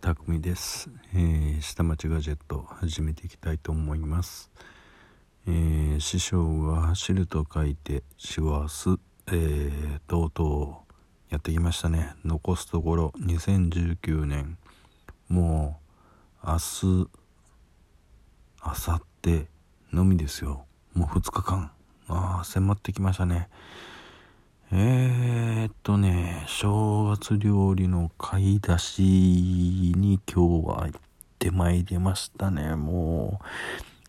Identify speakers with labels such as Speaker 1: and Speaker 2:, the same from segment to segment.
Speaker 1: たくみです、えー、下町ガジェット始めていきたいと思います、えー、師匠が走ると書いて師はす、えー、とうとうやってきましたね。残すところ2019年もう明日明後日のみですよ。もう2日間。ああ迫ってきましたね。えー、っとね、正月料理の買い出しに今日は行ってまいりましたね。も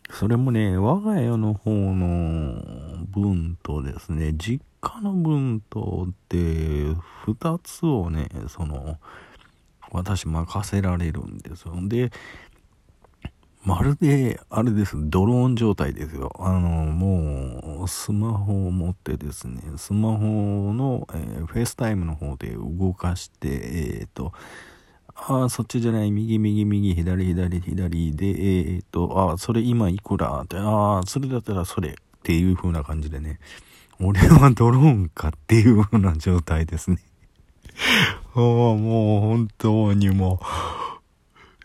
Speaker 1: う、それもね、我が家の方の分とですね、実家の分とって2つをね、その、私任せられるんですよ。で、まるで、あれです、ドローン状態ですよ。あの、もう、スマホを持ってですね、スマホの、えー、 FaceTime の方で動かして、えっ、ー、と、ああ、そっちじゃない、右、右、右、左、左、左で、えっ、と、ああ、それ今いくらって、ああ、それだったらそれっていう風な感じでね、俺はドローンかっていう風な状態ですね。ああ、もう本当にもう、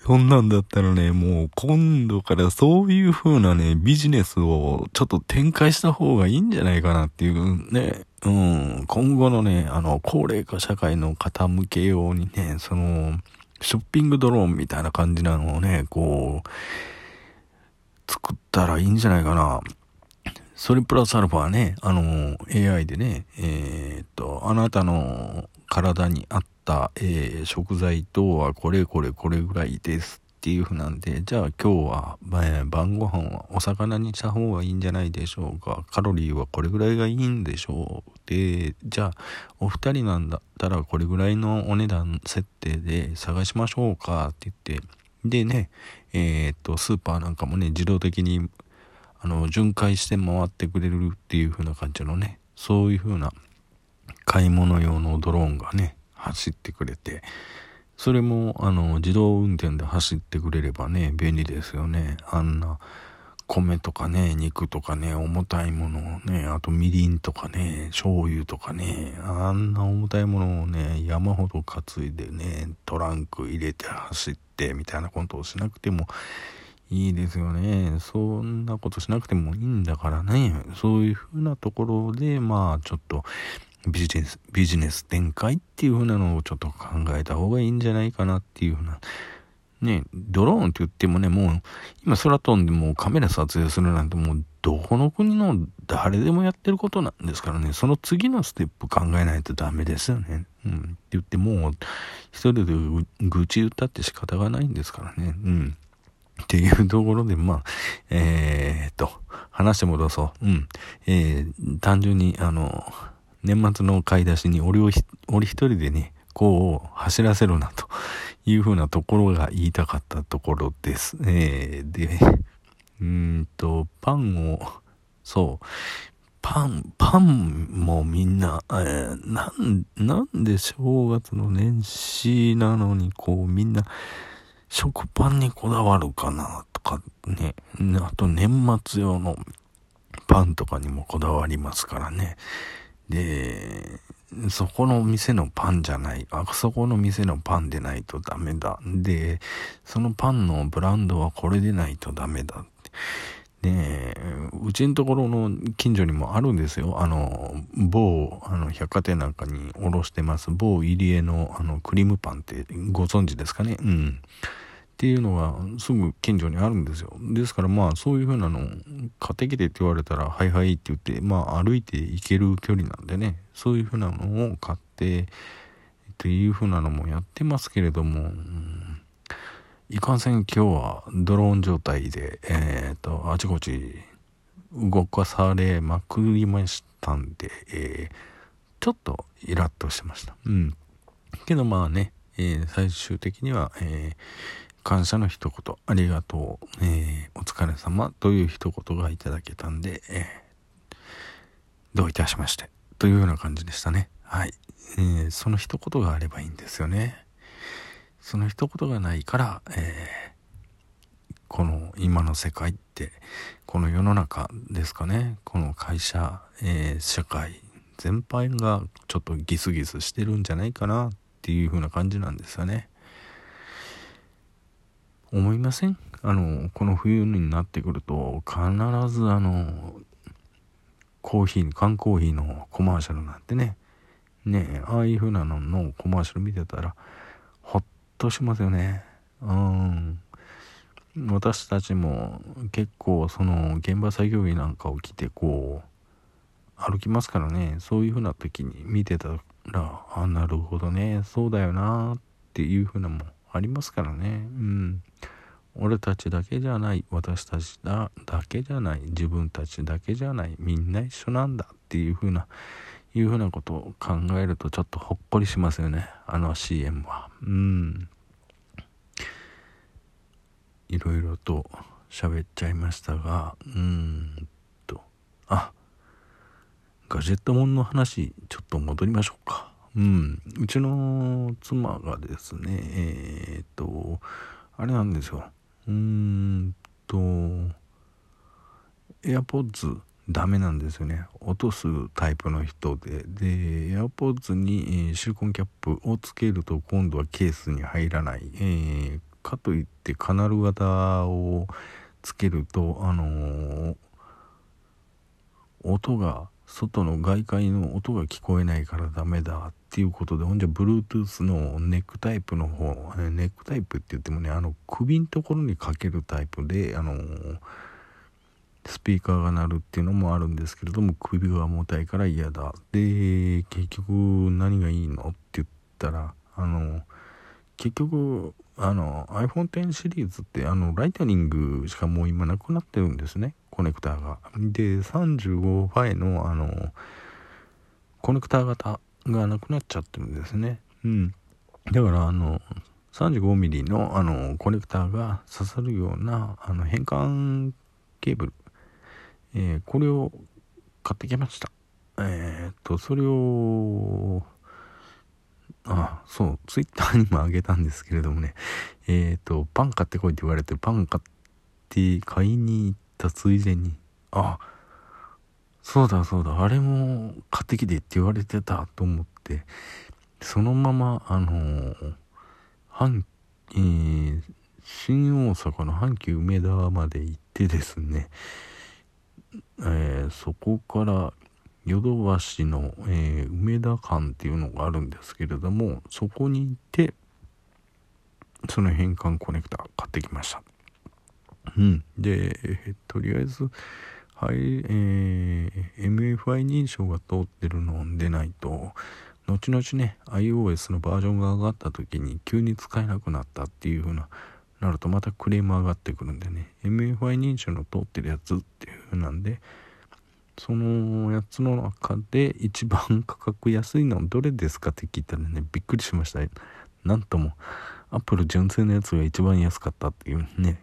Speaker 1: そんなんだったらね、もう今度からそういう風なね、ビジネスをちょっと展開した方がいいんじゃないかなっていうね、うん、今後のね、あの、高齢化社会の方向けようにね、その、ショッピングドローンみたいな感じなのをね、こう、作ったらいいんじゃないかな。それプラスアルファね、あの、AI でね、えー、っと、あなたの体に合った、えー、食材等はこれこれこれぐらいですっていうふうなんで、じゃあ今日は、えー、晩ご飯はお魚にした方がいいんじゃないでしょうか。カロリーはこれぐらいがいいんでしょう。で、じゃあお二人なんだったらこれぐらいのお値段設定で探しましょうかって言って、でね、えー、っと、スーパーなんかもね、自動的にあの、巡回して回ってくれるっていう風な感じのね、そういう風な買い物用のドローンがね、走ってくれて、それも、あの、自動運転で走ってくれればね、便利ですよね。あんな、米とかね、肉とかね、重たいものをね、あとみりんとかね、醤油とかね、あんな重たいものをね、山ほど担いでね、トランク入れて走ってみたいなことをしなくてもいいですよね。そんなことしなくてもいいんだからね。そういうふうなところで、まあちょっと、ビジネス、ビジネス展開っていう風なのをちょっと考えた方がいいんじゃないかなっていう風な。ね、ドローンって言ってもね、もう、今空飛んでもうカメラ撮影するなんてもう、どこの国の誰でもやってることなんですからね、その次のステップ考えないとダメですよね。うん。って言ってもう、一人で愚痴言ったって仕方がないんですからね。うん。っていうところで、まあ、えー、っと、話戻そう。うん。えー、単純に、あの、年末の買い出しに俺を俺一人でね、こう走らせるなというふうなところが言いたかったところです。えー、で、うんと、パンを、そう、パン、パンもみんな、えー、なん、なんで正月の年始なのにこうみんな食パンにこだわるかなとかね、あと年末用のパンとかにもこだわりますからね。で、そこの店のパンじゃない、あそこの店のパンでないとダメだ。で、そのパンのブランドはこれでないとダメだ。で、うちのところの近所にもあるんですよ。あの、某、あの、百貨店なんかにおろしてます、某入江の、あの、クリームパンってご存知ですかね？うん。っていうのがすぐ近所にあるんですよ。ですからまあそういう風なの買ってきてって言われたらはいはいって言ってまあ歩いて行ける距離なんでねそういう風なのを買ってっていう風なのもやってますけれども、うん、いかんせん今日はドローン状態でえっ、とあちこち動かされまくりましたんで、えー、ちょっとイラッとしてました。うん。けどまあね、えー、最終的には、えー感謝の一言、ありがとう、えー、お疲れ様という一言がいただけたんで、えー、どういたしまして、というような感じでしたね。はい。えー、その一言があればいいんですよね。その一言がないから、えー、この今の世界って、この世の中ですかね、この会社、えー、社会全般がちょっとギスギスしてるんじゃないかなっていう風な感じなんですよね。思いません？あのこの冬になってくると必ずあのコーヒー缶コーヒーのコマーシャルなんてねねああいう風なののコマーシャル見てたらほっとしますよね。うん。私たちも結構その現場作業着なんかを着てこう歩きますからね。そういう風な時に見てたらあなるほどね。そうだよなっていう風なもありますからね。うん。俺たちだけじゃない私たちだだけじゃない自分たちだけじゃないみんな一緒なんだっていう風ないう風なことを考えるとちょっとほっこりしますよね。あの CM は。うん。いろいろと喋っちゃいましたがうんと。あガジェットモンの話ちょっと戻りましょうか。うん。うちの妻がですねえー、っとあれなんですよ。うーんと AirPods ダメなんですよね。落とすタイプの人で。で AirPods にシリコンキャップをつけると今度はケースに入らない、えー、かといってカナル型をつけるとあのー、音が外の外界の音が聞こえないからダメだっていうことでほんじゃ Bluetooth のネックタイプの方ネックタイプって言ってもねあの首のところにかけるタイプであのスピーカーが鳴るっていうのもあるんですけれども首が重たいから嫌だ。で結局何がいいの？って言ったらあの結局あの iPhone X シリーズってあのライトニングしかもう今なくなってるんですねコネクターが。で、35ファイの、あの、コネクター型がなくなっちゃってるんですね。うん。だから、あの、35ミリの、あの、コネクターが刺さるような、あの、変換ケーブル、えー、これを買ってきました。えー、っと、それを、あ、そう、ツイッターにもあげたんですけれどもね、えー、っと、パン買ってこいって言われて、パン買って買いに行ったついでに、あ、そうだそうだ、あれも買ってきてって言われてたと思って、そのまま、あの阪、えー、新大阪の阪急梅田まで行ってですね、えー、そこからヨドバシの、えー、梅田館っていうのがあるんですけれどもそこに行ってその変換コネクタ買ってきました。うん、で、えとりあえず、はいえー、MFI 認証が通ってるのでないと後々ね iOS のバージョンが上がった時に急に使えなくなったっていう風ななるとまたクレーム上がってくるんでね MFI 認証の通ってるやつっていう風なんでそのやつの中で一番価格安いのはどれですかって聞いたらねびっくりしました。なんともアップル純正のやつが一番安かったっていうね。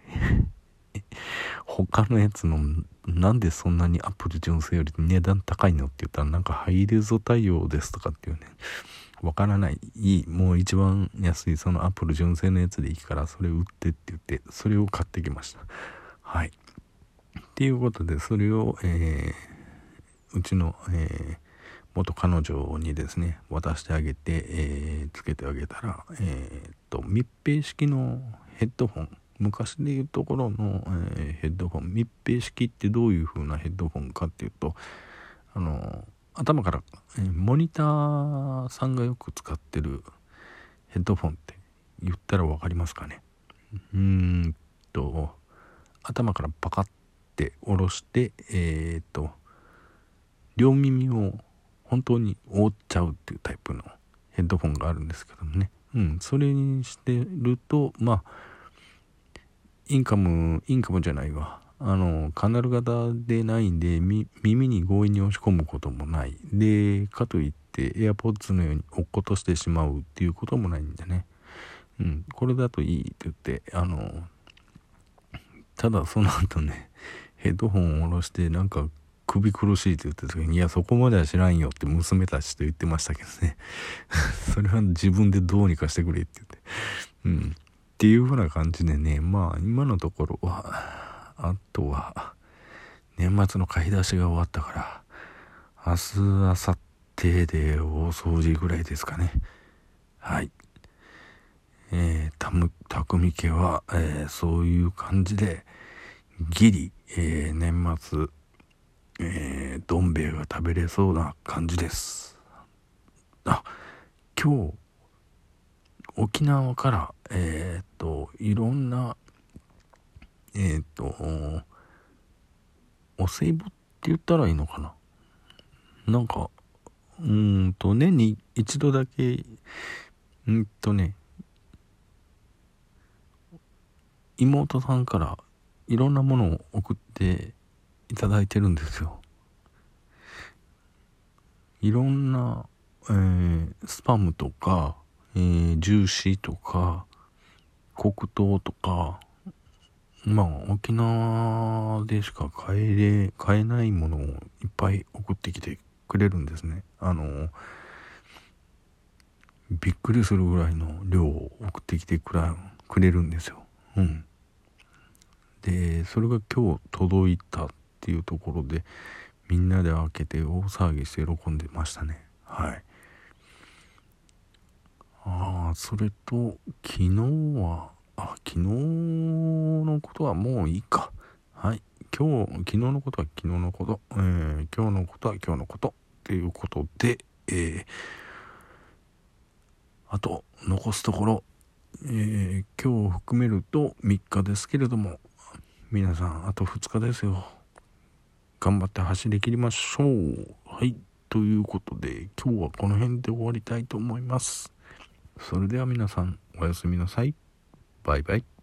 Speaker 1: 他のやつのなんでそんなにアップル純正より値段高いのって言ったらなんかハイレゾ対応ですとかっていうね。わからない。いいもう一番安いそのアップル純正のやつでいいからそれ売ってって言ってそれを買ってきました。はい。っていうことでそれを、えー、うちの、えー、元彼女にですね渡してあげて、えー、つけてあげたらえー、っと密閉式のヘッドホン昔でいうところの、え、ヘッドホン密閉式ってどういう風なヘッドホンかっていうとあの頭から、え、モニターさんがよく使ってるヘッドフォンって言ったら分かりますかね。うーんと頭からパカッて下ろしてえー、っと両耳を本当に覆っちゃうっていうタイプのヘッドフォンがあるんですけどもねうんそれにしてるとまあインカム、インカムじゃないわ。あの、カナル型でないんで、耳に強引に押し込むこともない。で、かといって、AirPods のように落っことしてしまうっていうこともないんでね。うん、これだといいって言って、あの、ただその後ね、ヘッドホンを下ろして、なんか首苦しいって言ってた時に、いや、そこまでは知らんよって娘たちと言ってましたけどね。それは自分でどうにかしてくれって言って。うん。っていう風な感じでね、まあ今のところは、あとは、年末の買い出しが終わったから、明日、明後日で大掃除ぐらいですかね。はい。えー、たむ匠家は、えー、そういう感じでギリ、えー、年末、えー、どん兵衛が食べれそうな感じです。あ今日沖縄からえー、っといろんなえー、っとお歳暮って言ったらいいのかな？なんかうんと年に一度だけうんとね妹さんからいろんなものを送っていただいてるんですよ。いろんな、えー、スパムとか、えー、ジューシーとか黒糖とかまあ沖縄でしか買えれ買えないものをいっぱい送ってきてくれるんですね。あのびっくりするぐらいの量を送ってきてくれるんですよ。うん。でそれが今日届いたていうところでみんなで開けて大騒ぎして喜んでましたね。はい。ああそれと昨日はあ昨日のことはもういいか。はい。今日昨日のことは昨日のこと、えー、今日のことは今日のこと。っていうことで、えー、あと残すところ、えー、今日を含めると3日ですけれども皆さんあと2日ですよ。頑張って走り切りましょう。はい。ということで今日はこの辺で終わりたいと思います。それでは皆さんおやすみなさい。バイバイ。